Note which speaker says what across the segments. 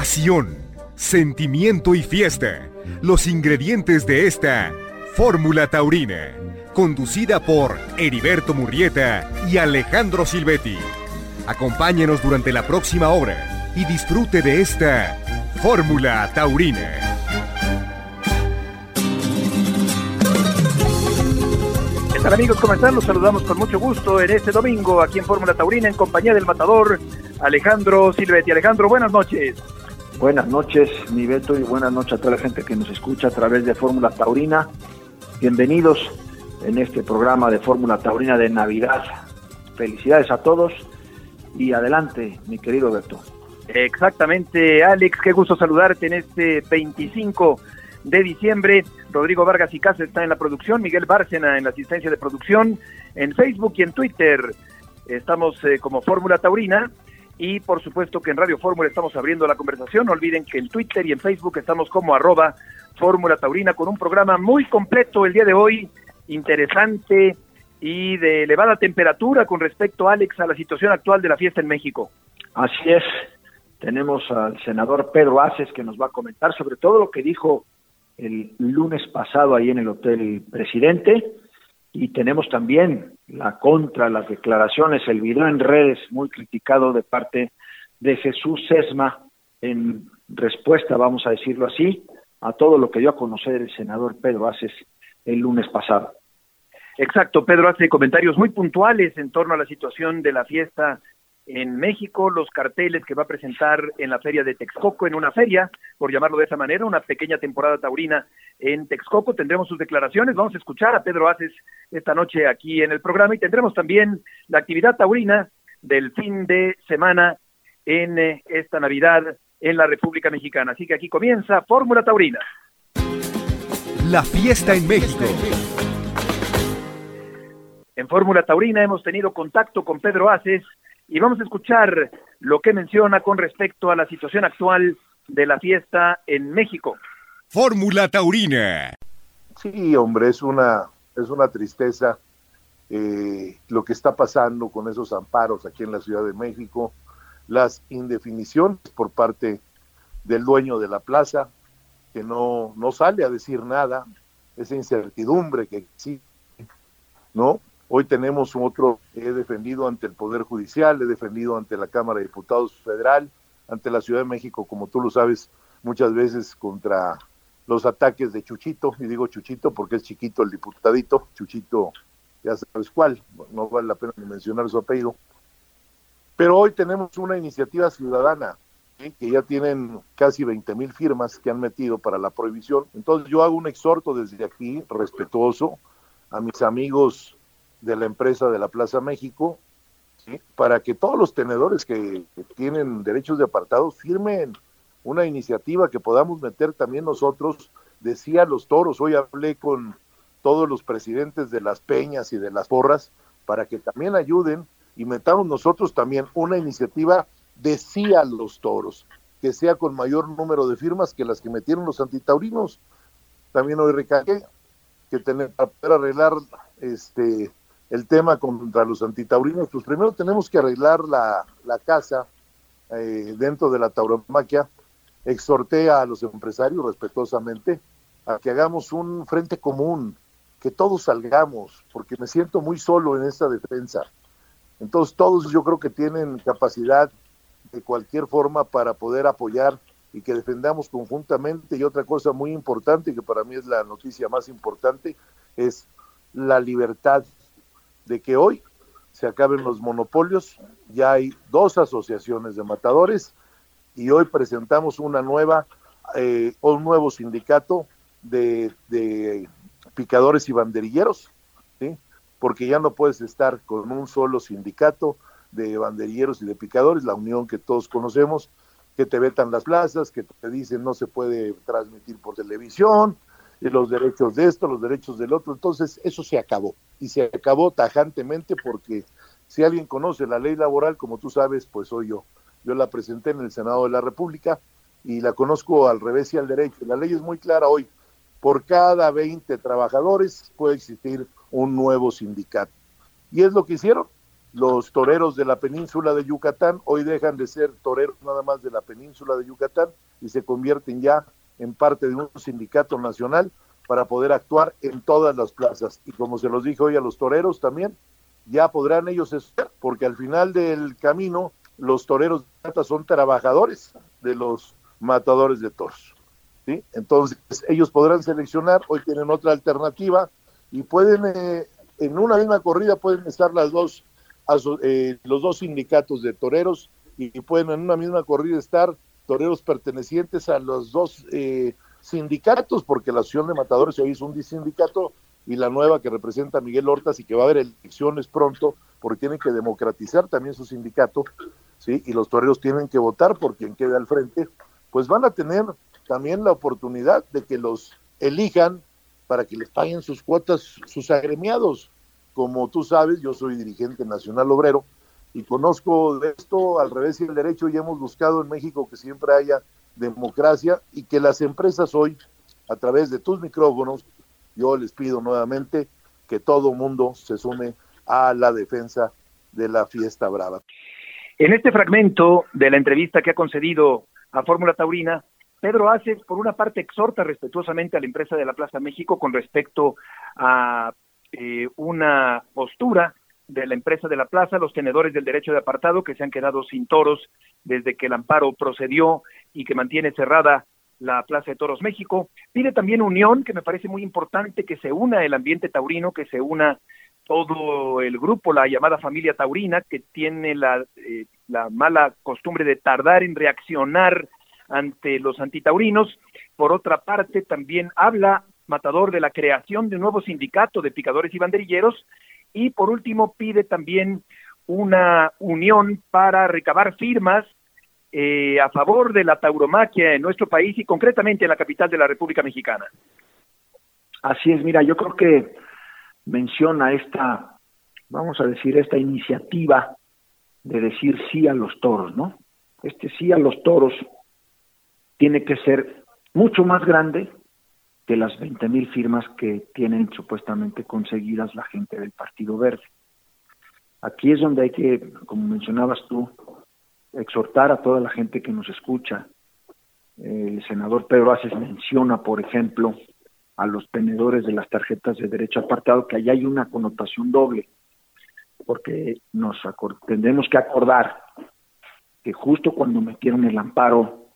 Speaker 1: pasión, sentimiento y fiesta. Los ingredientes de esta Fórmula Taurina, conducida por Heriberto Murrieta y Alejandro Silvetti. Acompáñenos durante la próxima hora y disfrute de esta Fórmula Taurina.
Speaker 2: ¿Qué tal amigos? ¿Cómo están? Los saludamos con mucho gusto en este domingo aquí en Fórmula Taurina en compañía del matador Alejandro Silvetti. Alejandro, buenas noches.
Speaker 3: Buenas noches, mi Beto, y buenas noches a toda la gente que nos escucha a través de Fórmula Taurina. Bienvenidos en este programa de Fórmula Taurina de Navidad. Felicidades a todos y adelante, mi querido Beto.
Speaker 2: Exactamente, Alex, qué gusto saludarte en este 25 de diciembre. Rodrigo Vargas y Casa está en la producción, Miguel Bárcena en la asistencia de producción, en Facebook y en Twitter. Estamos eh, como Fórmula Taurina y por supuesto que en Radio Fórmula estamos abriendo la conversación. No olviden que en Twitter y en Facebook estamos como arroba Fórmula Taurina con un programa muy completo el día de hoy, interesante y de elevada temperatura con respecto, Alex, a la situación actual de la fiesta en México.
Speaker 3: Así es, tenemos al senador Pedro Aces que nos va a comentar sobre todo lo que dijo el lunes pasado ahí en el Hotel Presidente y tenemos también la contra, las declaraciones, el video en redes muy criticado de parte de Jesús Sesma en respuesta, vamos a decirlo así, a todo lo que dio a conocer el senador Pedro Aces el lunes pasado.
Speaker 2: Exacto, Pedro hace comentarios muy puntuales en torno a la situación de la fiesta en México, los carteles que va a presentar en la feria de Texcoco, en una feria, por llamarlo de esa manera, una pequeña temporada taurina en Texcoco. Tendremos sus declaraciones, vamos a escuchar a Pedro Aces esta noche aquí en el programa y tendremos también la actividad taurina del fin de semana en eh, esta Navidad en la República Mexicana. Así que aquí comienza Fórmula Taurina.
Speaker 1: La fiesta en México.
Speaker 2: En Fórmula Taurina hemos tenido contacto con Pedro Aces y vamos a escuchar lo que menciona con respecto a la situación actual de la fiesta en México.
Speaker 1: Fórmula Taurina.
Speaker 4: Sí, hombre, es una, es una tristeza eh, lo que está pasando con esos amparos aquí en la Ciudad de México, las indefiniciones por parte del dueño de la plaza, que no, no sale a decir nada, esa incertidumbre que existe, ¿no? Hoy tenemos otro que he defendido ante el Poder Judicial, he defendido ante la Cámara de Diputados Federal, ante la Ciudad de México, como tú lo sabes, muchas veces contra los ataques de Chuchito, y digo Chuchito porque es chiquito el diputadito, Chuchito, ya sabes cuál, no vale la pena mencionar su apellido. Pero hoy tenemos una iniciativa ciudadana que ya tienen casi 20 mil firmas que han metido para la prohibición. Entonces yo hago un exhorto desde aquí, respetuoso, a mis amigos de la empresa de la Plaza México, para que todos los tenedores que, tienen derechos de apartado firmen una iniciativa que podamos meter también nosotros, decía los toros, hoy hablé con todos los presidentes de las peñas y de las porras, para que también ayuden y metamos nosotros también una iniciativa, decía los toros, que sea con mayor número de firmas que las que metieron los antitaurinos. También hoy recalqué que tener, para poder arreglar este el tema contra los antitaurinos, pues primero tenemos que arreglar la, casa eh, dentro de la tauromaquia. Exhorté a los empresarios respetuosamente a que hagamos un frente común, que todos salgamos, porque me siento muy solo en esta defensa. Entonces todos yo creo que tienen capacidad de cualquier forma para poder apoyar y que defendamos conjuntamente. Y otra cosa muy importante, que para mí es la noticia más importante, es la libertad de que hoy se acaben los monopolios. Ya hay dos asociaciones de matadores y hoy presentamos una nueva, eh, un nuevo sindicato de, picadores y banderilleros, ¿sí? porque ya no puedes estar con un solo sindicato de banderilleros y de picadores, la unión que todos conocemos, que te vetan las plazas, que te dicen no se puede transmitir por televisión, los derechos de esto, los derechos del otro. Entonces, eso se acabó. Y se acabó tajantemente porque si alguien conoce la ley laboral, como tú sabes, pues soy yo. Yo la presenté en el Senado de la República y la conozco al revés y al derecho. La ley es muy clara hoy. Por cada 20 trabajadores puede existir un nuevo sindicato. Y es lo que hicieron. los toreros de la península de Yucatán hoy dejan de ser toreros nada más de la península de Yucatán y se convierten ya en parte de un sindicato nacional para poder actuar en todas las plazas. Y como se los dije hoy a los toreros también, ya podrán ellos estar, porque al final del camino los toreros de son trabajadores de los matadores de toros. Entonces ellos podrán seleccionar, hoy tienen otra alternativa y pueden, eh, en una misma corrida pueden estar las dos eh, los dos sindicatos de toreros y, pueden en una misma corrida estar toreros pertenecientes a los dos eh, sindicatos, porque la Asociación de Matadores hoy es un sindicato y la nueva que representa Miguel Hortas y que va a haber elecciones pronto, porque tienen que democratizar también su sindicato, ¿sí? y los toreros tienen que votar por quien quede al frente, pues van a tener también la oportunidad de que los elijan para que les paguen sus cuotas sus agremiados. Como tú sabes, yo soy dirigente nacional obrero y conozco esto al revés y el derecho y hemos buscado en México que siempre haya democracia y que las empresas hoy, a través de tus micrófonos, yo les pido nuevamente que todo mundo se sume a la defensa de la fiesta brava.
Speaker 2: En este fragmento de la entrevista que ha concedido a Fórmula Taurina, Pedro Aces, por una parte, exhorta respetuosamente a la empresa de la Plaza México con respecto a eh, una postura de la empresa de la plaza, los tenedores del derecho de apartado que se han quedado sin toros desde que el amparo procedió y que mantiene cerrada la Plaza de Toros México. Pide también unión, que me parece muy importante que se una el ambiente taurino, que se una todo el grupo, la llamada familia taurina, que tiene la, eh, la mala costumbre de tardar en reaccionar ante los antitaurinos. Por otra parte, también habla Matador de la creación de un nuevo sindicato de picadores y banderilleros y por último pide también una unión para recabar firmas eh, a favor de la tauromaquia en nuestro país y concretamente en la capital de la República Mexicana.
Speaker 3: Así es, mira, yo creo que menciona esta, vamos a decir, esta iniciativa de decir sí a los toros, ¿no? Este sí a los toros tiene que ser mucho más grande que las 20 mil firmas que tienen supuestamente conseguidas la gente del Partido Verde. Aquí es donde hay que, como mencionabas tú, exhortar a toda la gente que nos escucha. El senador Pedro Aces menciona, por ejemplo, a los tenedores de las tarjetas de derecho apartado, que allá hay una connotación doble, porque nos tendremos que acordar que justo cuando metieron el amparo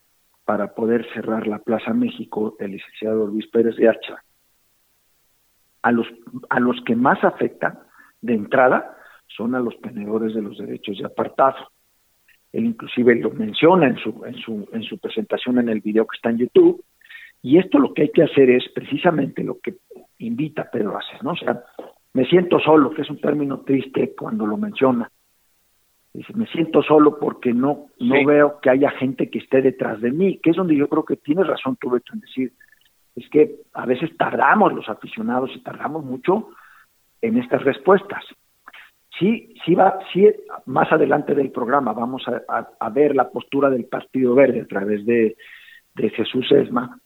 Speaker 3: para poder cerrar la Plaza México el licenciado Luis Pérez de Hacha. A los, a los que más afecta de entrada son a los tenedores de los derechos de apartado. Él inclusive lo menciona en su, en su, en su presentación en el video que está en YouTube. Y esto lo que hay que hacer es precisamente lo que invita Pedro a hacer, ¿no? O sea, me siento solo, que es un término triste cuando lo menciona, Dice, me siento solo porque no, no veo que haya gente que esté detrás de mí, que es donde yo creo que tienes razón tú, Beto, en decir, es que a veces tardamos los aficionados y tardamos mucho en estas respuestas. Sí, sí va, sí, más adelante del programa vamos a, ver la postura del Partido Verde a través de, de Jesús Esma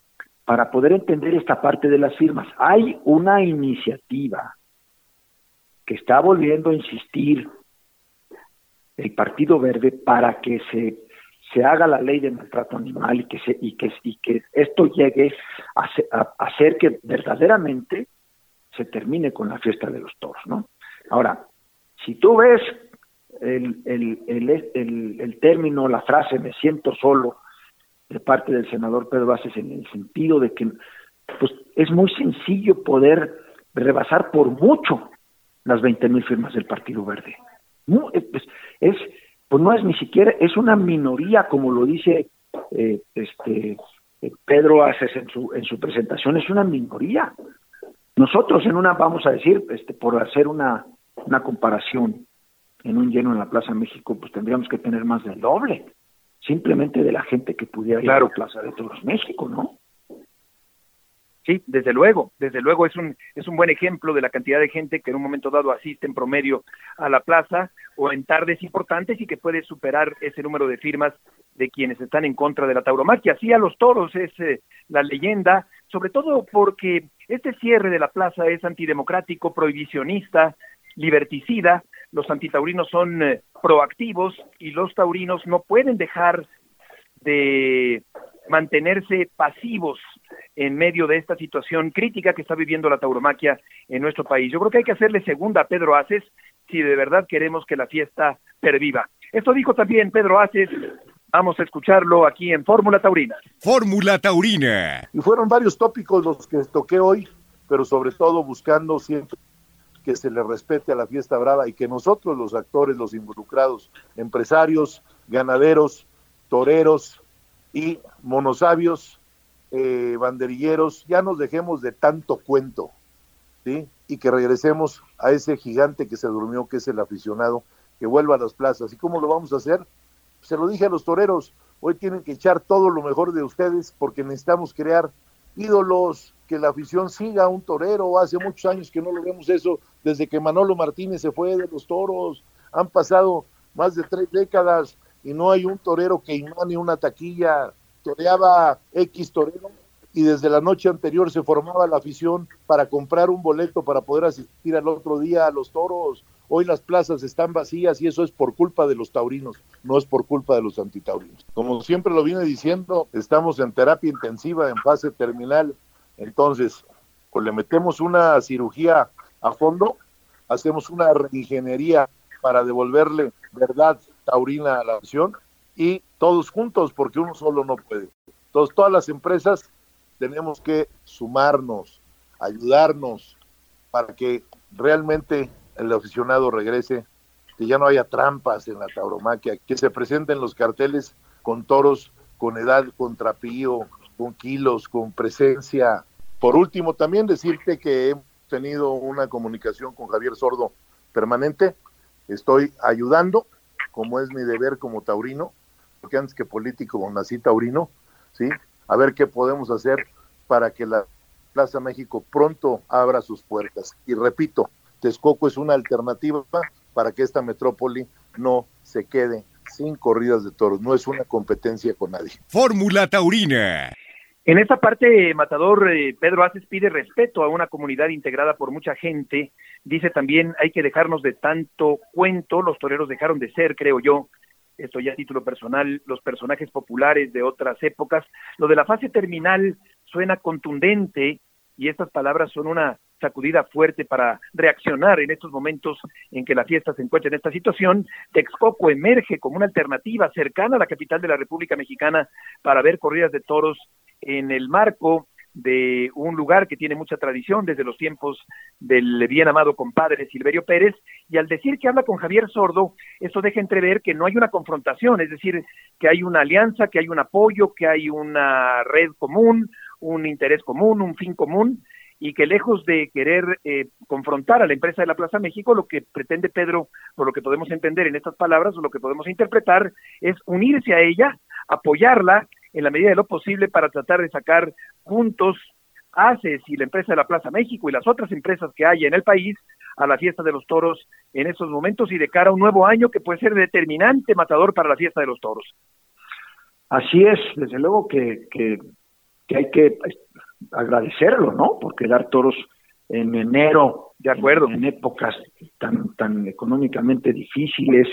Speaker 3: para poder entender esta parte de las firmas. Hay una iniciativa que está volviendo a insistir el Partido Verde para que se, se haga la ley de maltrato animal y que, se, y que, y que esto llegue a, hacer que verdaderamente se termine con la fiesta de los toros, ¿no? Ahora, si tú ves el, el, el, el, término, la frase me siento solo de parte del senador Pedro Vázquez en el sentido de que pues es muy sencillo poder rebasar por mucho las 20 mil firmas del Partido Verde. Eh, pues, es, pues no es ni siquiera, es una minoría, como lo dice eh, este eh, Pedro Aces en su, en su presentación, es una minoría. Nosotros en una, vamos a decir, este, por hacer una, una comparación en un lleno en la Plaza México, pues tendríamos que tener más del doble, simplemente de la gente que pudiera ir a la Plaza de Toros México, ¿no?
Speaker 2: Sí, desde luego, desde luego es un, es un buen ejemplo de la cantidad de gente que en un momento dado asiste en promedio a la plaza o en tardes importantes y que puede superar ese número de firmas de quienes están en contra de la tauromaquia. Sí, a los toros es eh, la leyenda, sobre todo porque este cierre de la plaza es antidemocrático, prohibicionista, liberticida, los antitaurinos son eh, proactivos y los taurinos no pueden dejar de mantenerse pasivos en medio de esta situación crítica que está viviendo la tauromaquia en nuestro país. Yo creo que hay que hacerle segunda a Pedro Aces si de verdad queremos que la fiesta perviva. Esto dijo también Pedro Aces. Vamos a escucharlo aquí en Fórmula Taurina.
Speaker 1: Fórmula Taurina.
Speaker 4: Y fueron varios tópicos los que toqué hoy, pero sobre todo buscando siempre que se le respete a la fiesta brava y que nosotros los actores, los involucrados, empresarios, ganaderos, toreros y monosabios, eh, banderilleros, ya nos dejemos de tanto cuento, ¿sí? Y que regresemos a ese gigante que se durmió, que es el aficionado, que vuelva a las plazas. ¿Y cómo lo vamos a hacer? Se lo dije a los toreros, hoy tienen que echar todo lo mejor de ustedes porque necesitamos crear ídolos, que la afición siga a un torero. Hace muchos años que no lo vemos eso, desde que Manolo Martínez se fue de los toros. Han pasado más de tres décadas y no hay un torero que imane una taquilla. Toreaba X torero y desde la noche anterior se formaba la afición para comprar un boleto para poder asistir al otro día a los toros. Hoy las plazas están vacías y eso es por culpa de los taurinos, no es por culpa de los antitaurinos. Como siempre lo viene diciendo, estamos en terapia intensiva, en fase terminal entonces, pues le metemos una cirugía a fondo, hacemos una reingeniería para devolverle verdad taurina a la acción y todos juntos, porque uno solo no puede. Entonces, todas las empresas tenemos que sumarnos, ayudarnos para que realmente el aficionado regrese, que ya no haya trampas en la tauromaquia, que se presenten los carteles con toros con edad, con trapío, con kilos, con presencia, por último, también decirte que he tenido una comunicación con Javier Sordo permanente. Estoy ayudando, como es mi deber como taurino, porque antes que político nací taurino, ¿sí? A ver qué podemos hacer para que la Plaza México pronto abra sus puertas. Y repito, Texcoco es una alternativa para que esta metrópoli no se quede sin corridas de toros. No es una competencia con nadie.
Speaker 1: Fórmula Taurina.
Speaker 2: En esta parte, Matador, eh, Pedro Aces pide respeto a una comunidad integrada por mucha gente. Dice también, hay que dejarnos de tanto cuento, los toreros dejaron de ser, creo yo, esto ya a título personal, los personajes populares de otras épocas. Lo de la fase terminal suena contundente y estas palabras son una sacudida fuerte para reaccionar en estos momentos en que la fiesta se encuentra en esta situación. Texcoco emerge como una alternativa cercana a la capital de la República Mexicana para ver corridas de toros en el marco de un lugar que tiene mucha tradición desde los tiempos del bien amado compadre Silverio Pérez, y al decir que habla con Javier Sordo, eso deja entrever que no hay una confrontación, es decir, que hay una alianza, que hay un apoyo, que hay una red común, un interés común, un fin común, y que lejos de querer eh, confrontar a la empresa de la Plaza México, lo que pretende Pedro, por lo que podemos entender en estas palabras, o lo que podemos interpretar, es unirse a ella, apoyarla en la medida de lo posible para tratar de sacar juntos ACES y la empresa de la Plaza México y las otras empresas que hay en el país a la fiesta de los toros en estos momentos y de cara a un nuevo año que puede ser determinante matador para la fiesta de los toros.
Speaker 3: Así es, desde luego que, que, que hay que agradecerlo, ¿no? Porque dar toros en enero,
Speaker 2: de acuerdo,
Speaker 3: en épocas tan tan económicamente difíciles,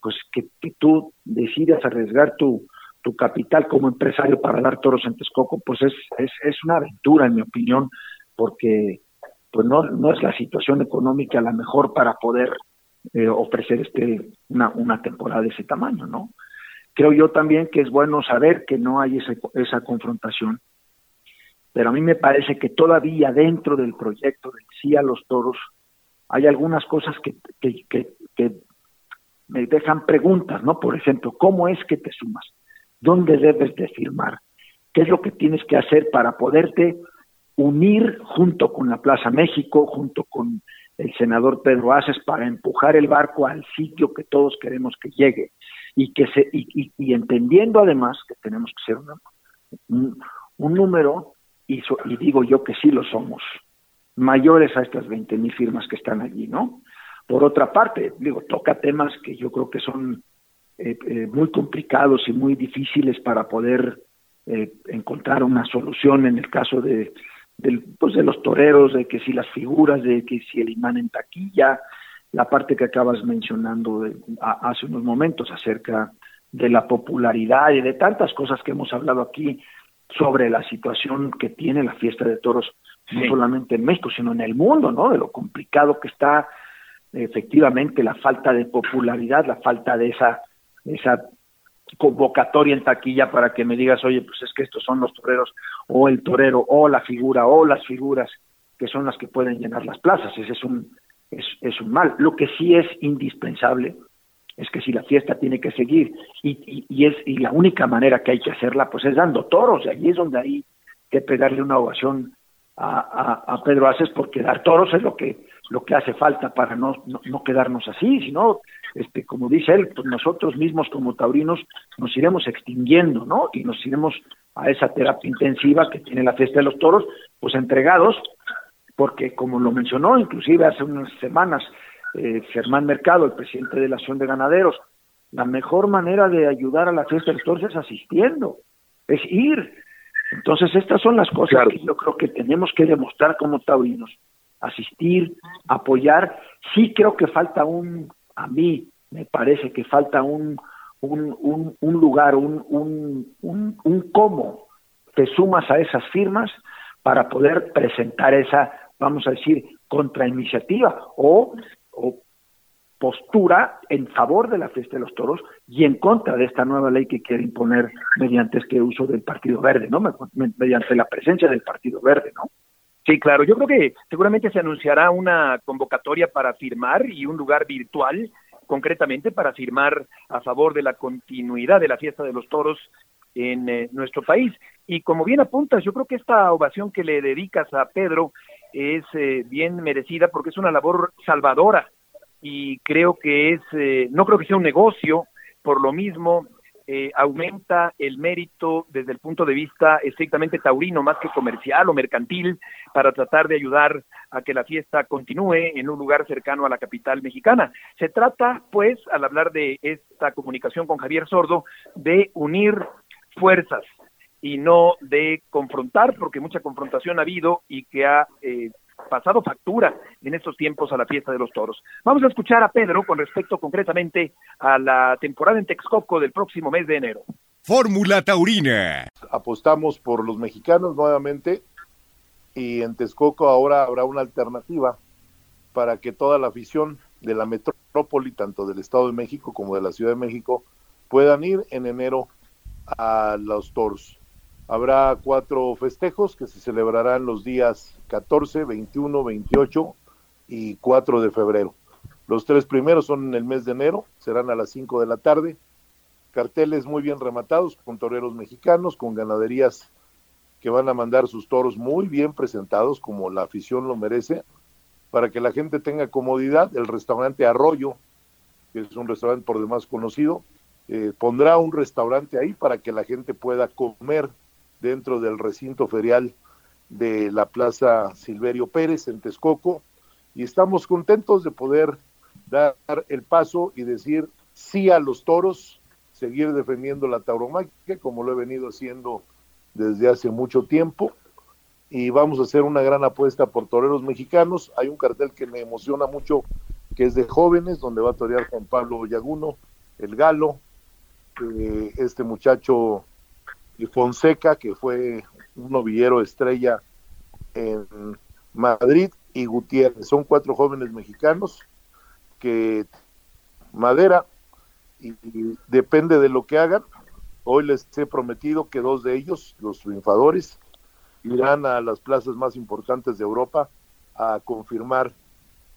Speaker 3: pues que, que tú decidas arriesgar tu tu capital como empresario para dar toros en Texcoco, pues es, es, es una aventura, en mi opinión, porque pues no, no es la situación económica la mejor para poder eh, ofrecer este una, una temporada de ese tamaño, ¿no? Creo yo también que es bueno saber que no hay esa, esa confrontación, pero a mí me parece que todavía dentro del proyecto del sí a los toros hay algunas cosas que, que, que, que me dejan preguntas, ¿no? Por ejemplo, ¿cómo es que te sumas? Dónde debes de firmar, qué es lo que tienes que hacer para poderte unir junto con la Plaza México, junto con el senador Pedro Aces para empujar el barco al sitio que todos queremos que llegue y que se y, y, entendiendo además que tenemos que ser un, un, número y, y, digo yo que sí lo somos mayores a estas 20 mil firmas que están allí, ¿no? Por otra parte, digo, toca temas que yo creo que son muy complicados y muy difíciles para poder eh, encontrar una solución en el caso de, pues de los toreros, de que si las figuras, de que si el imán en taquilla, la parte que acabas mencionando hace unos momentos acerca de la popularidad y de tantas cosas que hemos hablado aquí sobre la situación que tiene la fiesta de toros, no solamente en México, sino en el mundo, ¿no? De lo complicado que está efectivamente la falta de popularidad, la falta de esa, esa convocatoria en taquilla para que me digas, oye, pues es que estos son los toreros, o el torero, o la figura, o las figuras que son las que pueden llenar las plazas. Ese es un, es, es un mal. Lo que sí es indispensable es que si la fiesta tiene que seguir y, y, es y la única manera que hay que hacerla pues es dando toros y allí es donde hay que pegarle una ovación a, a, Pedro Aces porque dar toros es lo que lo que hace falta para no, no, quedarnos así, sino este como dice él, pues nosotros mismos como taurinos nos iremos extinguiendo, ¿no? Y nos iremos a esa terapia intensiva que tiene la fiesta de los toros, pues entregados porque como lo mencionó inclusive hace unas semanas eh, Germán Mercado, el presidente de la Asociación de Ganaderos, la mejor manera de ayudar a la fiesta de los es asistiendo, es ir. Entonces estas son las cosas que yo creo que tenemos que demostrar como taurinos, asistir, apoyar. Sí creo que falta un, a mí me parece que falta un, un, un, lugar, un, un cómo te sumas a esas firmas para poder presentar esa vamos a decir, contrainiciativa o, o postura en favor de la fiesta de los toros y en contra de esta nueva ley que quiere imponer mediante este uso del Partido Verde, ¿no? Mediante la presencia del Partido Verde, ¿no?
Speaker 2: Sí, claro. Yo creo que seguramente se anunciará una convocatoria para firmar y un lugar virtual, concretamente para firmar a favor de la continuidad de la fiesta de los toros en eh, nuestro país. Y como bien apuntas, yo creo que esta ovación que le dedicas a Pedro es eh, bien merecida porque es una labor salvadora y creo que es, eh, no creo que sea un negocio, por lo mismo eh, aumenta el mérito desde el punto de vista estrictamente taurino más que comercial o mercantil para tratar de ayudar a que la fiesta continúe en un lugar cercano a la capital mexicana. Se trata, pues, al hablar de esta comunicación con Javier Sordo, de unir fuerzas, y no de confrontar, porque mucha confrontación ha habido y que ha eh, pasado factura en estos tiempos a la fiesta de los toros. Vamos a escuchar a Pedro con respecto concretamente a la temporada en Texcoco del próximo mes de enero.
Speaker 1: Fórmula Taurina.
Speaker 4: Apostamos por los mexicanos nuevamente y en Texcoco ahora habrá una alternativa para que toda la afición de la metrópoli, tanto del Estado de México como de la Ciudad de México, puedan ir en enero a los toros. Habrá cuatro festejos que se celebrarán los días 14, 21, 28 y 4 de febrero. Los tres primeros son en el mes de enero, serán a las 5 de la tarde. Carteles muy bien rematados con toreros mexicanos, con ganaderías que van a mandar sus toros muy bien presentados, como la afición lo merece, para que la gente tenga comodidad. El restaurante Arroyo, que es un restaurante por demás conocido, eh, pondrá un restaurante ahí para que la gente pueda comer dentro del recinto ferial de la Plaza Silverio Pérez en Texcoco y estamos contentos de poder dar el paso y decir sí a los toros, seguir defendiendo la tauromaquia como lo he venido haciendo desde hace mucho tiempo y vamos a hacer una gran apuesta por toreros mexicanos. Hay un cartel que me emociona mucho que es de jóvenes, donde va a torear Juan Pablo Yaguno, el Galo, eh, este muchacho y Fonseca, que fue un novillero estrella en Madrid, y Gutiérrez. Son cuatro jóvenes mexicanos que madera y, depende de lo que hagan. Hoy les he prometido que dos de ellos, los triunfadores, irán a las plazas más importantes de Europa a confirmar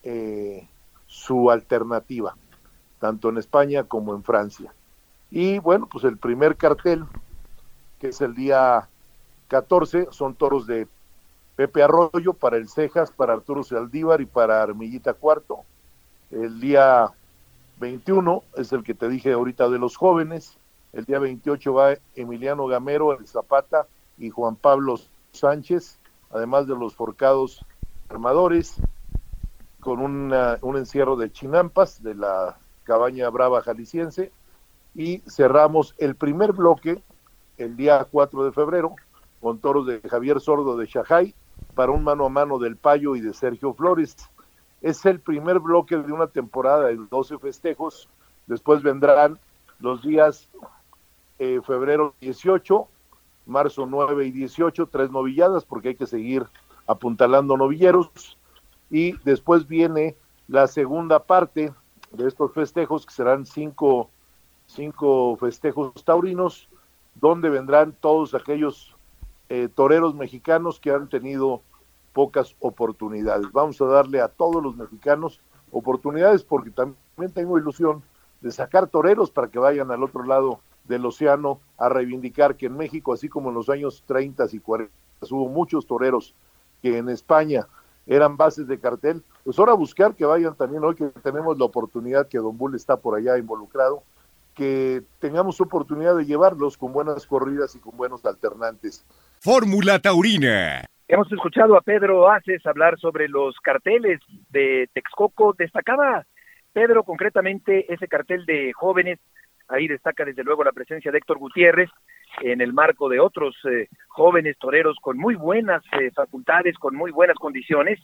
Speaker 4: eh, su alternativa, tanto en España como en Francia. Y bueno, pues el primer cartel que es el día 14, son toros de Pepe Arroyo para el Cejas, para Arturo Saldívar y para Armillita Cuarto. El día 21 es el que te dije ahorita de los jóvenes. El día 28 va Emiliano Gamero, el Zapata y Juan Pablo Sánchez, además de los forcados armadores, con un encierro de chinampas de la cabaña brava jalisciense. Y cerramos el primer bloque el día 4 de febrero con toros de Javier Sordo de Shajay para un mano a mano del Payo y de Sergio Flores. Es el primer bloque de una temporada de 12 festejos. Después vendrán los días eh, febrero 18, marzo 9 y 18, tres novilladas porque hay que seguir apuntalando novilleros. Y después viene la segunda parte de estos festejos, que serán cinco, cinco festejos taurinos, donde vendrán todos aquellos eh, toreros mexicanos que han tenido pocas oportunidades. Vamos a darle a todos los mexicanos oportunidades porque también tengo ilusión de sacar toreros para que vayan al otro lado del océano a reivindicar que en México, así como en los años 30 y 40, hubo muchos toreros que en España eran bases de cartel, pues ahora buscar que vayan también hoy que tenemos la oportunidad que Don Bull está por allá involucrado, que tengamos oportunidad de llevarlos con buenas corridas y con buenos alternantes.
Speaker 1: Fórmula Taurina.
Speaker 2: Hemos escuchado a Pedro Aces hablar sobre los carteles de Texcoco. Destacaba Pedro concretamente ese cartel de jóvenes. Ahí destaca desde luego la presencia de Héctor Gutiérrez en el marco de otros eh, jóvenes toreros con muy buenas eh, facultades, con muy buenas condiciones.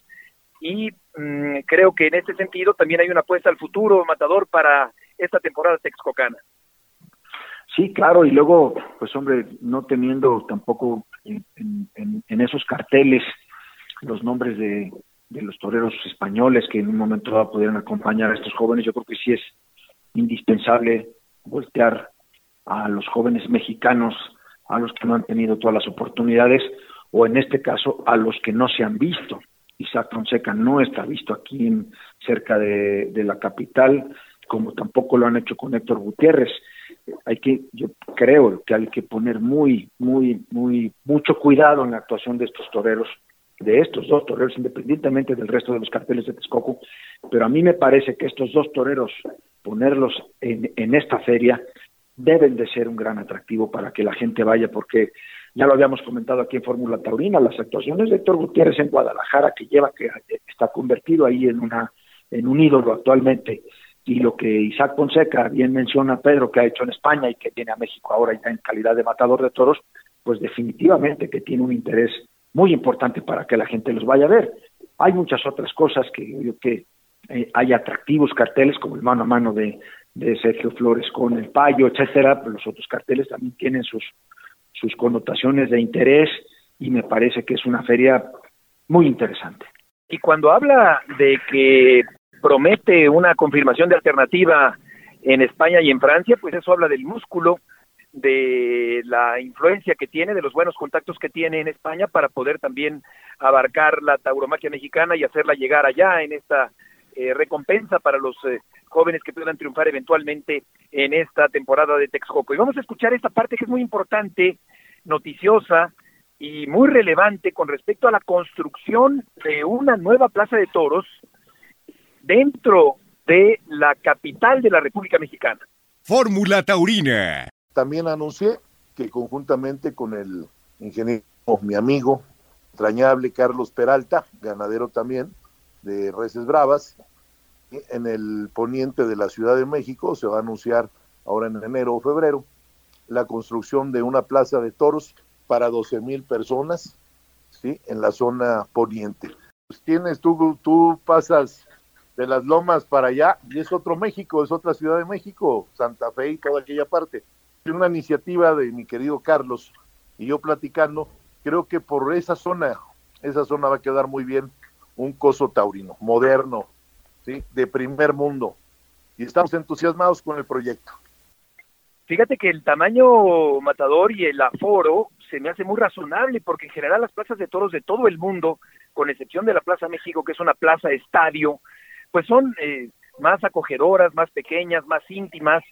Speaker 2: Y mm, creo que en este sentido también hay una apuesta al futuro, Matador, para esta temporada texcocana.
Speaker 3: Sí, claro, y luego, pues hombre, no teniendo tampoco en, esos carteles los nombres de, los toreros españoles que en un momento dado pudieran acompañar a estos jóvenes, yo creo que sí es indispensable voltear a los jóvenes mexicanos, a los que no han tenido todas las oportunidades, o en este caso a los que no se han visto. Isaac Fonseca no está visto aquí en, cerca de, de la capital, como tampoco lo han hecho con Héctor Gutiérrez. Hay que, yo creo que hay que poner muy, muy, muy, mucho cuidado en la actuación de estos toreros, de estos dos toreros, independientemente del resto de los carteles de Texcoco, pero a mí me parece que estos dos toreros, ponerlos en, en esta feria, deben de ser un gran atractivo para que la gente vaya, porque ya lo habíamos comentado aquí en Fórmula Taurina, las actuaciones de Héctor Gutiérrez en Guadalajara, que lleva, que está convertido ahí en una, en un ídolo actualmente, y lo que Isaac Fonseca bien menciona Pedro que ha hecho en España y que viene a México ahora ya en calidad de matador de toros, pues definitivamente que tiene un interés muy importante para que la gente los vaya a ver. Hay muchas otras cosas que que eh, hay atractivos carteles como el mano a mano de, de Sergio Flores con el Payo, etcétera, pero los otros carteles también tienen sus sus connotaciones de interés y me parece que es una feria muy interesante.
Speaker 2: Y cuando habla de que promete una confirmación de alternativa en España y en Francia, pues eso habla del músculo, de la influencia que tiene, de los buenos contactos que tiene en España para poder también abarcar la tauromaquia mexicana y hacerla llegar allá en esta eh, recompensa para los eh, jóvenes que puedan triunfar eventualmente en esta temporada de Texcoco. Y vamos a escuchar esta parte que es muy importante, noticiosa y muy relevante con respecto a la construcción de una nueva plaza de toros dentro de la capital de la República Mexicana.
Speaker 1: Fórmula Taurina.
Speaker 4: También anuncié que conjuntamente con el ingeniero, mi amigo, entrañable Carlos Peralta, ganadero también de Reces Bravas, en el poniente de la Ciudad de México se va a anunciar ahora en enero o febrero la construcción de una plaza de toros para 12 mil personas ¿sí? en la zona poniente. Pues tienes, tú, tú pasas de las lomas para allá, y es otro México, es otra ciudad de México, Santa Fe y toda aquella parte. Una iniciativa de mi querido Carlos y yo platicando, creo que por esa zona, esa zona va a quedar muy bien un coso taurino, moderno, ¿sí? de primer mundo. Y estamos entusiasmados con el proyecto.
Speaker 2: Fíjate que el tamaño matador y el aforo se me hace muy razonable porque en general las plazas de toros de todo el mundo, con excepción de la Plaza México, que es una plaza estadio, pues son eh, más acogedoras, más pequeñas, más íntimas.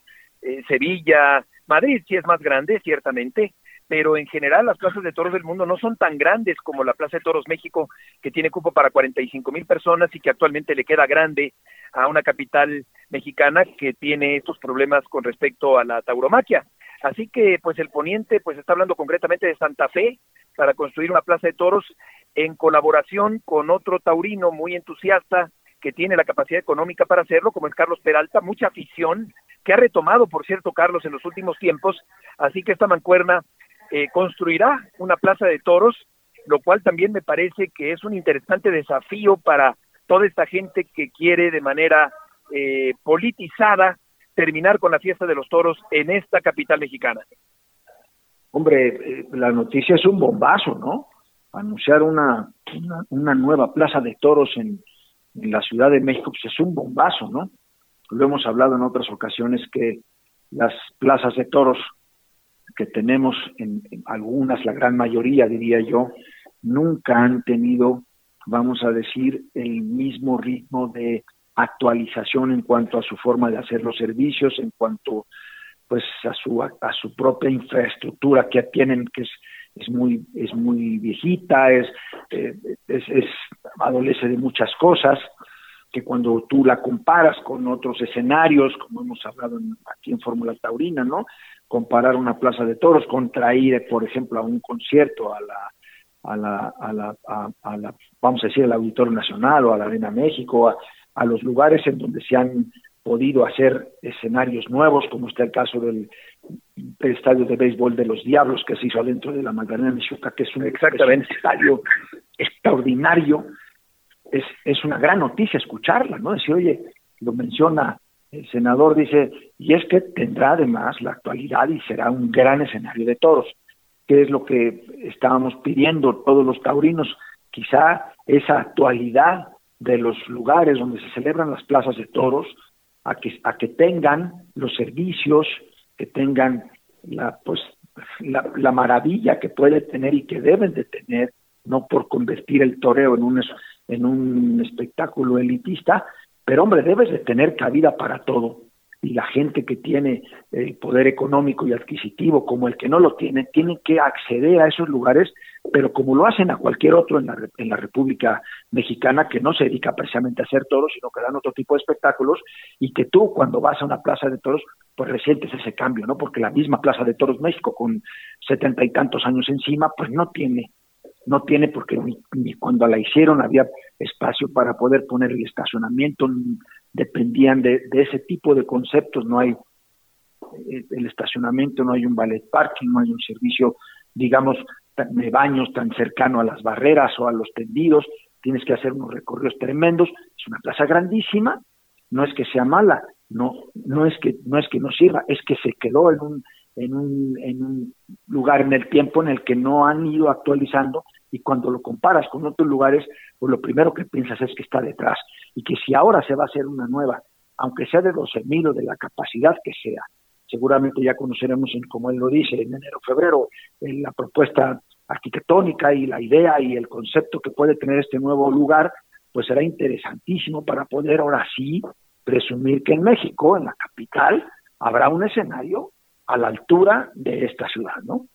Speaker 2: Eh, Sevilla, Madrid sí es más grande, ciertamente, pero en general las plazas de toros del mundo no son tan grandes como la Plaza de Toros México, que tiene cupo para 45 mil personas y que actualmente le queda grande a una capital mexicana que tiene estos problemas con respecto a la tauromaquia. Así que, pues el poniente, pues está hablando concretamente de Santa Fe para construir una plaza de toros en colaboración con otro taurino muy entusiasta que tiene la capacidad económica para hacerlo, como es Carlos Peralta, mucha afición, que ha retomado, por cierto, Carlos, en los últimos tiempos, así que esta mancuerna eh, construirá una plaza de toros, lo cual también me parece que es un interesante desafío para toda esta gente que quiere de manera eh, politizada terminar con la fiesta de los toros en esta capital mexicana.
Speaker 3: Hombre, eh, la noticia es un bombazo, ¿no? Anunciar una, una, nueva plaza de toros en, la Ciudad de México pues es un bombazo, ¿no? Lo hemos hablado en otras ocasiones que las plazas de toros que tenemos, en, algunas, la gran mayoría diría yo, nunca han tenido, vamos a decir, el mismo ritmo de actualización en cuanto a su forma de hacer los servicios, en cuanto pues a su a, su propia infraestructura que tienen que es es muy es muy viejita es, eh, es, es adolece de muchas cosas que cuando tú la comparas con otros escenarios como hemos hablado aquí en Fórmula Taurina no comparar una plaza de toros contra ir por ejemplo a un concierto a la a la, a la, a, la vamos a decir al Auditorio Nacional o a la Arena México a, a los lugares en donde se han podido hacer escenarios nuevos, como está el caso del, estadio de béisbol de los Diablos que se hizo adentro de la Magdalena Michuca, que es un exactamente estadio extraordinario. Es, es una gran noticia escucharla, ¿no? Decir, oye, lo menciona el senador, dice, y es que tendrá además la actualidad y será un gran escenario de toros, que es lo que estábamos pidiendo todos los taurinos, quizá esa actualidad de los lugares donde se celebran las plazas de toros a que, a que tengan los servicios, que tengan la, pues, la, la maravilla que puede tener y que deben de tener, no por convertir el toreo en un, en un espectáculo elitista, pero hombre, debes de tener cabida para todo. Y la gente que tiene el poder económico y adquisitivo como el que no lo tiene, tiene que acceder a esos lugares, pero como lo hacen a cualquier otro en la, en la República Mexicana, que no se dedica precisamente a hacer toros, sino que dan otro tipo de espectáculos, y que tú cuando vas a una plaza de toros, pues resientes ese cambio, ¿no? Porque la misma Plaza de Toros México, con setenta y tantos años encima, pues no tiene no tiene porque ni, cuando la hicieron había espacio para poder poner el estacionamiento, dependían de, ese tipo de conceptos, no hay eh, el estacionamiento, no hay un ballet parking, no hay un servicio, digamos, de baños tan cercano a las barreras o a los tendidos, tienes que hacer unos recorridos tremendos, es una plaza grandísima, no es que sea mala, no, no es que, no es que no sirva, es que se quedó en un, en un, en un lugar en el tiempo en el que no han ido actualizando y cuando lo comparas con otros lugares, pues lo primero que piensas es que está detrás y que si ahora se va a hacer una nueva, aunque sea de 12.000 o de la capacidad que sea, seguramente ya conoceremos, en, como él lo dice, en enero, febrero, en la propuesta arquitectónica y la idea y el concepto que puede tener este nuevo lugar, pues será interesantísimo para poder ahora sí presumir que en México, en la capital, habrá un escenario a la altura de esta ciudad, ¿no?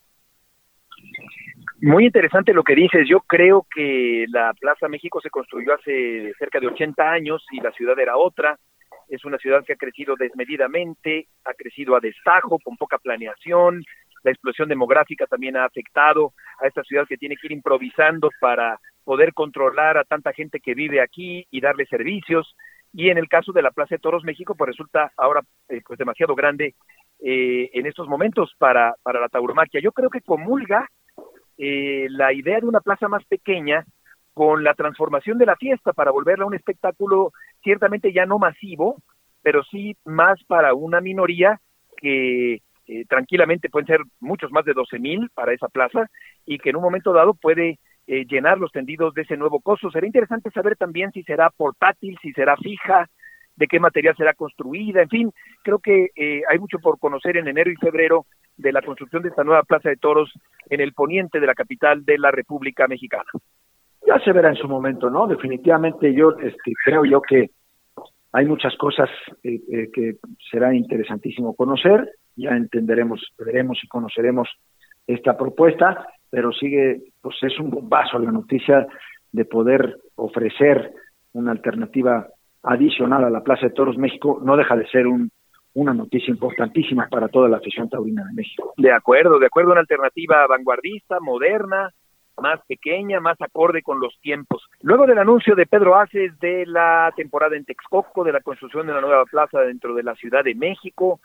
Speaker 2: Muy interesante lo que dices. Yo creo que la Plaza México se construyó hace cerca de 80 años y la ciudad era otra. Es una ciudad que ha crecido desmedidamente, ha crecido a destajo, con poca planeación. La explosión demográfica también ha afectado a esta ciudad que tiene que ir improvisando para poder controlar a tanta gente que vive aquí y darle servicios. Y en el caso de la Plaza de Toros México, pues resulta ahora eh, pues demasiado grande eh, en estos momentos para, para la tauromaquia. Yo creo que comulga eh, la idea de una plaza más pequeña con la transformación de la fiesta para volverla un espectáculo ciertamente ya no masivo, pero sí más para una minoría que eh, tranquilamente pueden ser muchos más de 12 mil para esa plaza y que en un momento dado puede eh, llenar los tendidos de ese nuevo costo. Será interesante saber también si será portátil, si será fija, de qué material será construida, en fin, creo que eh, hay mucho por conocer en enero y febrero de la construcción de esta nueva Plaza de Toros en el poniente de la capital de la República Mexicana.
Speaker 3: Ya se verá en su momento, ¿no? Definitivamente yo este, creo yo que hay muchas cosas eh, eh, que será interesantísimo conocer, ya entenderemos, veremos y conoceremos esta propuesta, pero sigue, pues es un bombazo la noticia de poder ofrecer una alternativa adicional a la Plaza de Toros México, no deja de ser un, una noticia importantísima para toda la afición taurina de México.
Speaker 2: De acuerdo, de acuerdo, una alternativa vanguardista, moderna, más pequeña, más acorde con los tiempos. Luego del anuncio de Pedro Aces de la temporada en Texcoco, de la construcción de la nueva plaza dentro de la Ciudad de México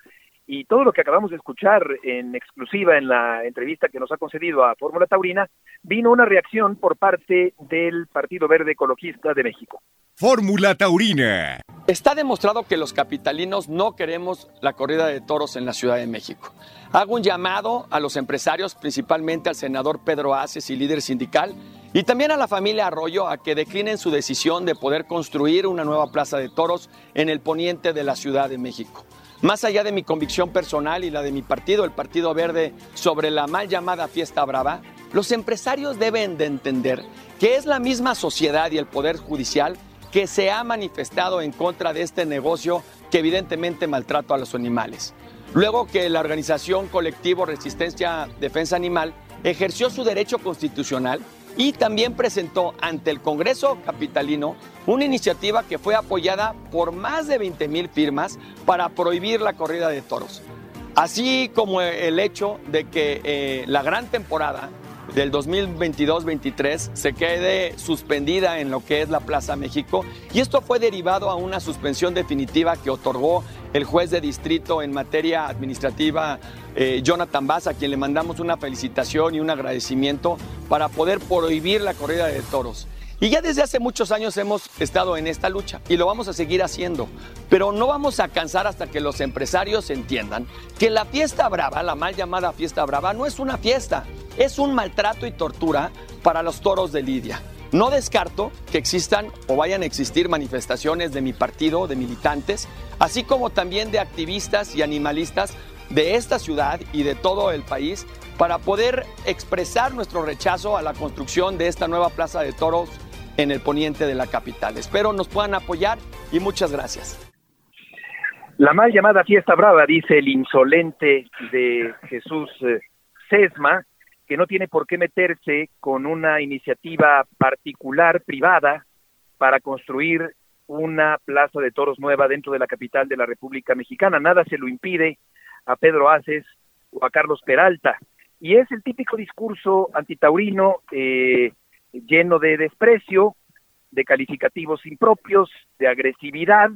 Speaker 2: y todo lo que acabamos de escuchar en exclusiva en la entrevista que nos ha concedido a Fórmula Taurina, vino una reacción por parte del Partido Verde Ecologista de México.
Speaker 1: Fórmula Taurina.
Speaker 5: Está demostrado que los capitalinos no queremos la corrida de toros en la Ciudad de México. Hago un llamado a los empresarios, principalmente al senador Pedro Aces y líder sindical, y también a la familia Arroyo a que declinen su decisión de poder construir una nueva plaza de toros en el poniente de la Ciudad de México. Más allá de mi convicción personal y la de mi partido, el Partido Verde, sobre la mal llamada fiesta brava, los empresarios deben de entender que es la misma sociedad y el Poder Judicial que se ha manifestado en contra de este negocio que evidentemente maltrata a los animales. Luego que la organización colectivo Resistencia Defensa Animal ejerció su derecho constitucional y también presentó ante el Congreso Capitalino una iniciativa que fue apoyada por más de 20 mil firmas para prohibir la corrida de toros. Así como el hecho de que eh, la gran temporada del 2022-23 se quede suspendida en lo que es la Plaza México y esto fue derivado a una suspensión definitiva que otorgó el juez de distrito en materia administrativa eh, Jonathan Bass, a quien le mandamos una felicitación y un agradecimiento para poder prohibir la corrida de toros. Y ya desde hace muchos años hemos estado en esta lucha y lo vamos a seguir haciendo. Pero no vamos a cansar hasta que los empresarios entiendan que la fiesta brava, la mal llamada fiesta brava, no es una fiesta, es un maltrato y tortura para los toros de Lidia. No descarto que existan o vayan a existir manifestaciones de mi partido, de militantes, así como también de activistas y animalistas de esta ciudad y de todo el país para poder expresar nuestro rechazo a la construcción de esta nueva plaza de toros en el poniente de la capital. Espero nos puedan apoyar y muchas gracias.
Speaker 2: La mal llamada fiesta brava, dice el insolente de Jesús eh, Sesma, que no tiene por qué meterse con una iniciativa particular, privada, para construir una plaza de toros nueva dentro de la capital de la República Mexicana. Nada se lo impide a Pedro Aces o a Carlos Peralta. Y es el típico discurso antitaurino eh, lleno de desprecio, de calificativos impropios, de agresividad,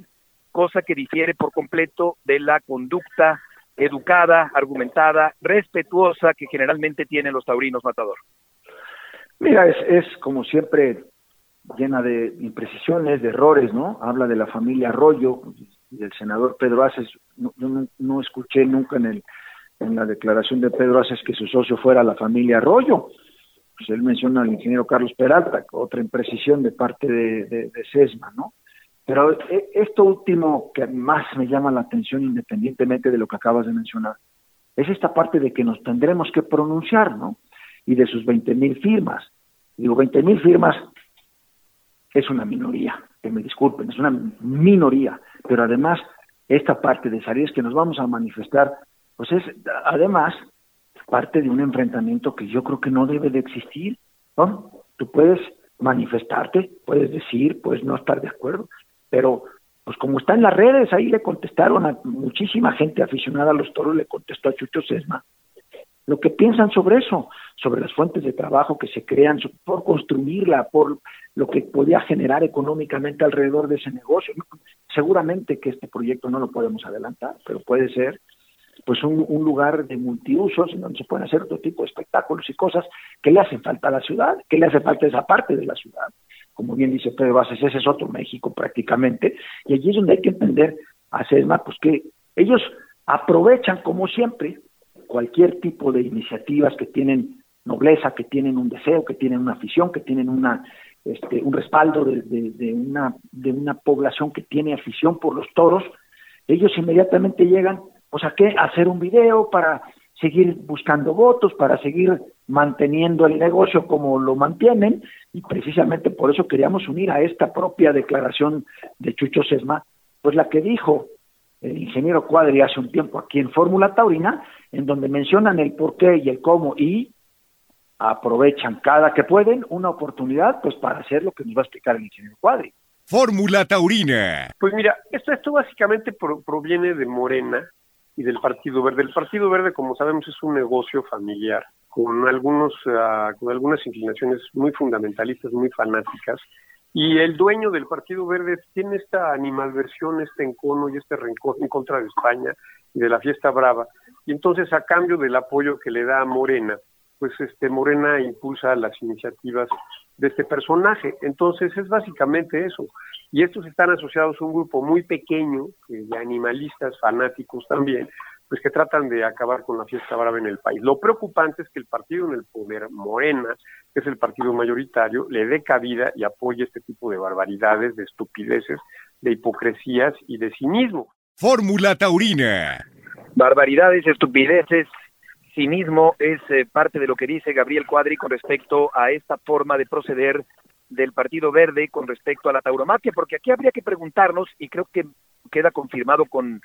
Speaker 2: cosa que difiere por completo de la conducta educada, argumentada, respetuosa que generalmente tienen los taurinos matador.
Speaker 3: Mira, es, es como siempre llena de imprecisiones, de errores, ¿no? Habla de la familia Arroyo, del senador Pedro Aces. No, no, escuché nunca en, el, en la declaración de Pedro Aces que su socio fuera la familia Arroyo pues él menciona al ingeniero Carlos Peralta, otra imprecisión de parte de, de, SESMA, ¿no? Pero eh, esto último que más me llama la atención, independientemente de lo que acabas de mencionar, es esta parte de que nos tendremos que pronunciar, ¿no? Y de sus 20 mil firmas. Digo, 20 mil firmas es una minoría, que me disculpen, es una minoría, pero además esta parte de salir es que nos vamos a manifestar, pues es además parte de un enfrentamiento que yo creo que no debe de existir, ¿no? Tú puedes manifestarte, puedes decir, puedes no estar de acuerdo, pero pues como está en las redes, ahí le contestaron a muchísima gente aficionada a los toros, le contestó a Chucho Sesma, lo que piensan sobre eso, sobre las fuentes de trabajo que se crean, por construirla, por lo que podía generar económicamente alrededor de ese negocio. Seguramente que este proyecto no lo podemos adelantar, pero puede ser pues un, lugar de multiusos donde se pueden hacer otro tipo de espectáculos y cosas que le hacen falta a la ciudad, que le hace falta esa parte de la ciudad. Como bien dice Pedro Bases, ese es otro México prácticamente, y allí es donde hay que entender a CESMA, pues que ellos aprovechan como siempre cualquier tipo de iniciativas que tienen nobleza, que tienen un deseo, que tienen una afición, que tienen una este, un respaldo de, de, una de una población que tiene afición por los toros, ellos inmediatamente llegan pues a qué hacer un video para seguir buscando votos, para seguir manteniendo el negocio como lo mantienen, y precisamente por eso queríamos unir a esta propia declaración de Chucho Sesma, pues la que dijo el ingeniero Cuadri hace un tiempo aquí en Fórmula Taurina, en donde mencionan el por qué y el cómo y aprovechan cada que pueden una oportunidad pues para hacer lo que nos va a explicar el ingeniero Cuadri.
Speaker 1: Fórmula Taurina.
Speaker 6: Pues mira, esto, esto básicamente proviene de Morena, y del Partido Verde. El Partido Verde, como sabemos, es un negocio familiar con algunos uh, con algunas inclinaciones muy fundamentalistas, muy fanáticas. Y el dueño del Partido Verde tiene esta animalversión, este encono y este rencor en contra de España y de la fiesta brava. Y entonces, a cambio del apoyo que le da a Morena, pues este Morena impulsa las iniciativas de este personaje. Entonces, es básicamente eso. y estos están asociados a un grupo muy pequeño de animalistas fanáticos también, pues que tratan de acabar con la fiesta brava en el país. Lo preocupante es que el partido en el poder, Morena, que es el partido mayoritario, le dé cabida y apoye este tipo de barbaridades, de estupideces, de hipocresías y de cinismo.
Speaker 1: Fórmula Taurina.
Speaker 2: Barbaridades, estupideces, cinismo es eh, parte de lo que dice Gabriel Cuadri con respecto a esta forma de proceder del Partido Verde con respecto a la tauromaquia, porque aquí habría que preguntarnos, y creo que queda confirmado con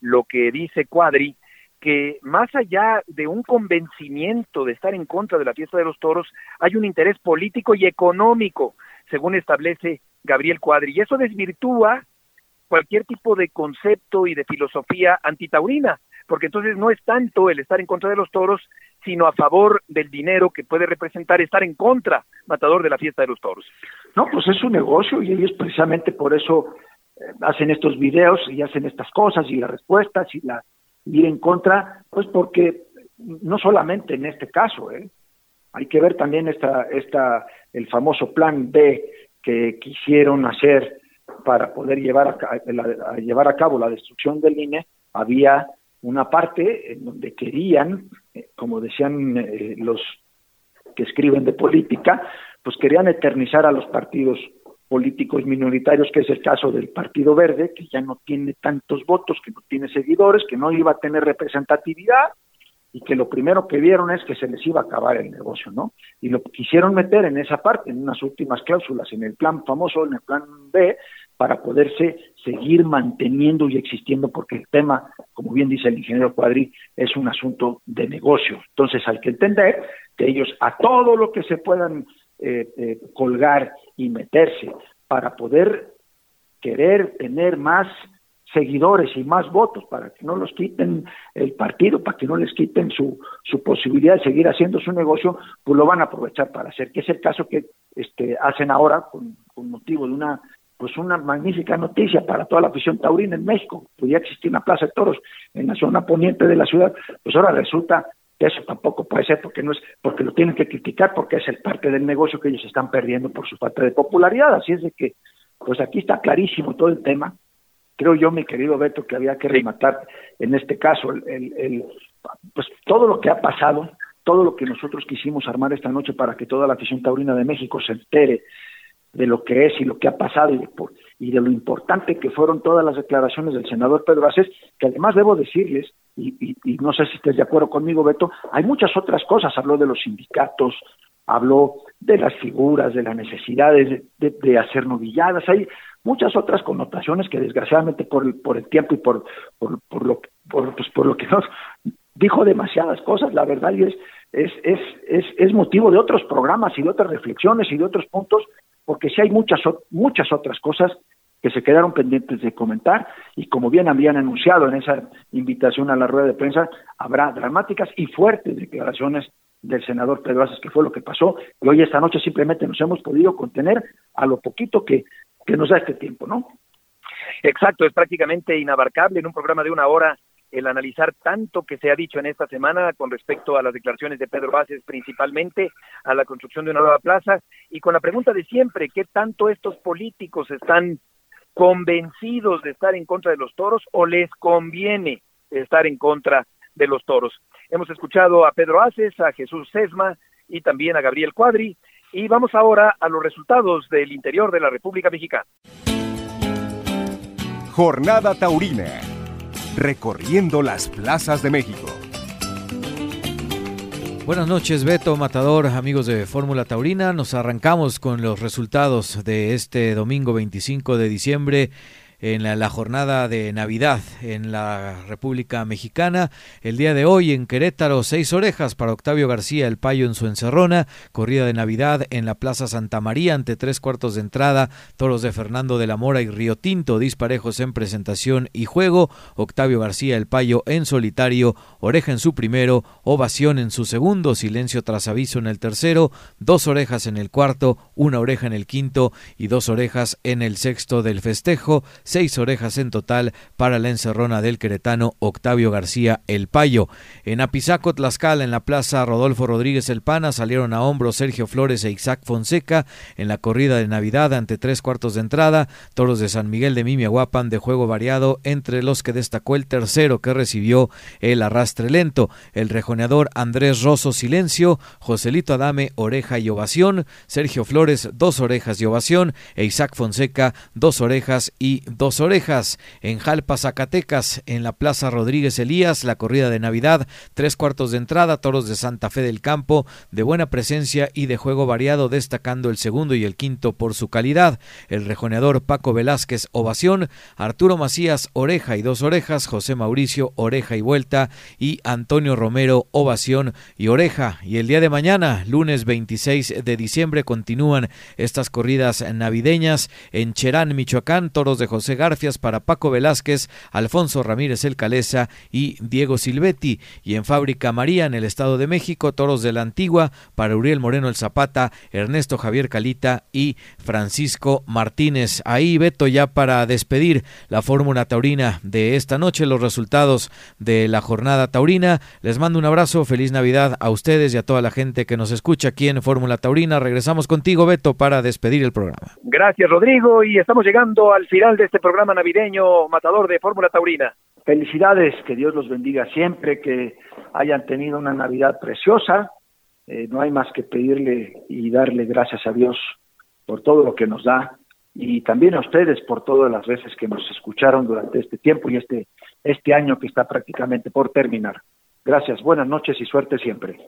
Speaker 2: lo que dice Cuadri, que más allá de un convencimiento de estar en contra de la fiesta de los toros, hay un interés político y económico, según establece Gabriel Cuadri, y eso desvirtúa cualquier tipo de concepto y de filosofía antitaurina, porque entonces no es tanto el estar en contra de los toros, sino a favor del dinero que puede representar estar en contra, matador de la fiesta de los toros.
Speaker 3: No, pues es un negocio y ellos precisamente por eso hacen estos videos y hacen estas cosas y las respuestas y la ir en contra, pues porque no solamente en este caso, ¿eh? hay que ver también esta, esta, el famoso plan B que quisieron hacer para poder llevar a, llevar a cabo la destrucción del INE, había una parte en donde querían, eh, como decían eh, los que escriben de política, pues querían eternizar a los partidos políticos minoritarios, que es el caso del Partido Verde, que ya no tiene tantos votos, que no tiene seguidores, que no iba a tener representatividad y que lo primero que vieron es que se les iba a acabar el negocio, ¿no? Y lo quisieron meter en esa parte, en unas últimas cláusulas, en el plan famoso, en el plan B, para poderse seguir manteniendo y existiendo, porque el tema, como bien dice el ingeniero Cuadri, es un asunto de negocio. Entonces hay que entender que ellos a todo lo que se puedan eh, eh, colgar y meterse para poder querer tener más seguidores y más votos para que no los quiten el partido, para que no les quiten su, su posibilidad de seguir haciendo su negocio, pues lo van a aprovechar para hacer, que es el caso que este, hacen ahora con, motivo de una pues una magnífica noticia para toda la afición taurina en México. Podía existir una plaza de toros en la zona poniente de la ciudad, pues ahora resulta eso tampoco puede ser porque no es porque lo tienen que criticar porque es el parte del negocio que ellos están perdiendo por su falta de popularidad. Así es de que pues aquí está clarísimo todo el tema. Creo yo mi querido Beto que había que rematar en este caso el, el, pues todo lo que ha pasado todo lo que nosotros quisimos armar esta noche para que toda la afición taurina de México se entere de lo que es y lo que ha pasado y de, y de lo importante que fueron todas las declaraciones del senador Pedro Aces, que además debo decirles y, no sé si estés de acuerdo conmigo, Beto, hay muchas otras cosas, habló de los sindicatos, habló de las figuras, de las necesidades de, hacer novilladas, hay muchas otras connotaciones que desgraciadamente por el, por el tiempo y por, por, por lo, por, pues, por lo que nos dijo demasiadas cosas, la verdad y es, es, es, es motivo de otros programas y de otras reflexiones y de otros puntos, porque sí hay muchas, muchas otras cosas que se quedaron pendientes de comentar y como bien habían anunciado en esa invitación a la rueda de prensa, habrá dramáticas y fuertes declaraciones del senador Pedro Aces, que fue lo que pasó, y hoy esta noche simplemente nos hemos podido contener a lo poquito que, que nos da este tiempo, ¿no?
Speaker 2: Exacto, es prácticamente inabarcable en un programa de una hora el analizar tanto que se ha dicho en esta semana con respecto a las declaraciones de Pedro Bases, principalmente a la construcción de una nueva plaza, y con la pregunta de siempre, ¿qué tanto estos políticos están convencidos de estar en contra de los toros o les conviene estar en contra de los toros. Hemos escuchado a Pedro Aces, a Jesús Sesma y también a Gabriel Cuadri y vamos ahora a los resultados del interior de la República Mexicana.
Speaker 1: Jornada Taurina, recorriendo las plazas de México.
Speaker 7: Buenas noches, Beto Matador, amigos de Fórmula Taurina. Nos arrancamos con los resultados de este domingo 25 de diciembre en la, jornada de Navidad en la República Mexicana. El día de hoy en Querétaro, seis orejas para Octavio García, el payo en su encerrona. Corrida de Navidad en la Plaza Santa María ante tres cuartos de entrada. Toros de Fernando de la Mora y Río Tinto, disparejos en presentación y juego. Octavio García, el payo en solitario, oreja en su primero, ovación en su segundo, silencio tras aviso en el tercero, dos orejas en el cuarto, una oreja en el quinto y dos orejas en el sexto del festejo seis orejas en total para la encerrona del queretano Octavio García El Payo. En Apizaco, Tlaxcala, en la plaza Rodolfo Rodríguez El Pana, salieron a hombros Sergio Flores e Isaac Fonseca en la corrida de Navidad ante tres cuartos de entrada. Toros de San Miguel de Mimiahuapan de juego variado, entre los que destacó el tercero que recibió el arrastre lento. El rejoneador Andrés Rosso Silencio, Joselito Adame Oreja y Ovación, Sergio Flores dos orejas y ovación e Isaac Fonseca dos orejas y dos orejas. En Jalpa, Zacatecas, en la Plaza Rodríguez Elías, la corrida de Navidad, tres cuartos de entrada, toros de Santa Fe del Campo, de buena presencia y de juego variado, destacando el segundo y el quinto por su calidad. El rejoneador Paco Velázquez Ovación, Arturo Macías Oreja y dos orejas, José Mauricio Oreja y vuelta y Antonio Romero Ovación y Oreja. Y el día de mañana, lunes 26 de diciembre, continúan estas corridas navideñas en Cherán, Michoacán, toros de José Garfias para Paco Velázquez, Alfonso Ramírez El Calesa y Diego Silvetti. Y en Fábrica María, en el Estado de México, toros de la Antigua para Uriel Moreno El Zapata, Ernesto Javier Calita y Francisco Martínez. Ahí, Beto, ya para despedir la fórmula taurina de esta noche, los resultados de la jornada taurina. Les mando un abrazo, feliz Navidad a ustedes y a toda la gente que nos escucha aquí en Fórmula Taurina. Regresamos contigo, Beto, para despedir el programa.
Speaker 2: Gracias, Rodrigo, y estamos llegando al final de este programa navideño matador de Fórmula Taurina.
Speaker 3: Felicidades, que Dios los bendiga siempre, que hayan tenido una Navidad preciosa. Eh, no hay más que pedirle y darle gracias a Dios por todo lo que nos da y también a ustedes por todas las veces que nos escucharon durante este tiempo y este, este año que está prácticamente por terminar. Gracias, buenas noches y suerte siempre.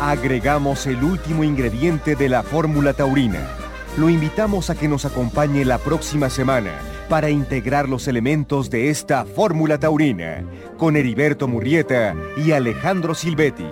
Speaker 1: Agregamos el último ingrediente de la fórmula taurina. Lo invitamos a que nos acompañe la próxima semana para integrar los elementos de esta fórmula taurina con Heriberto Murrieta y Alejandro Silvetti.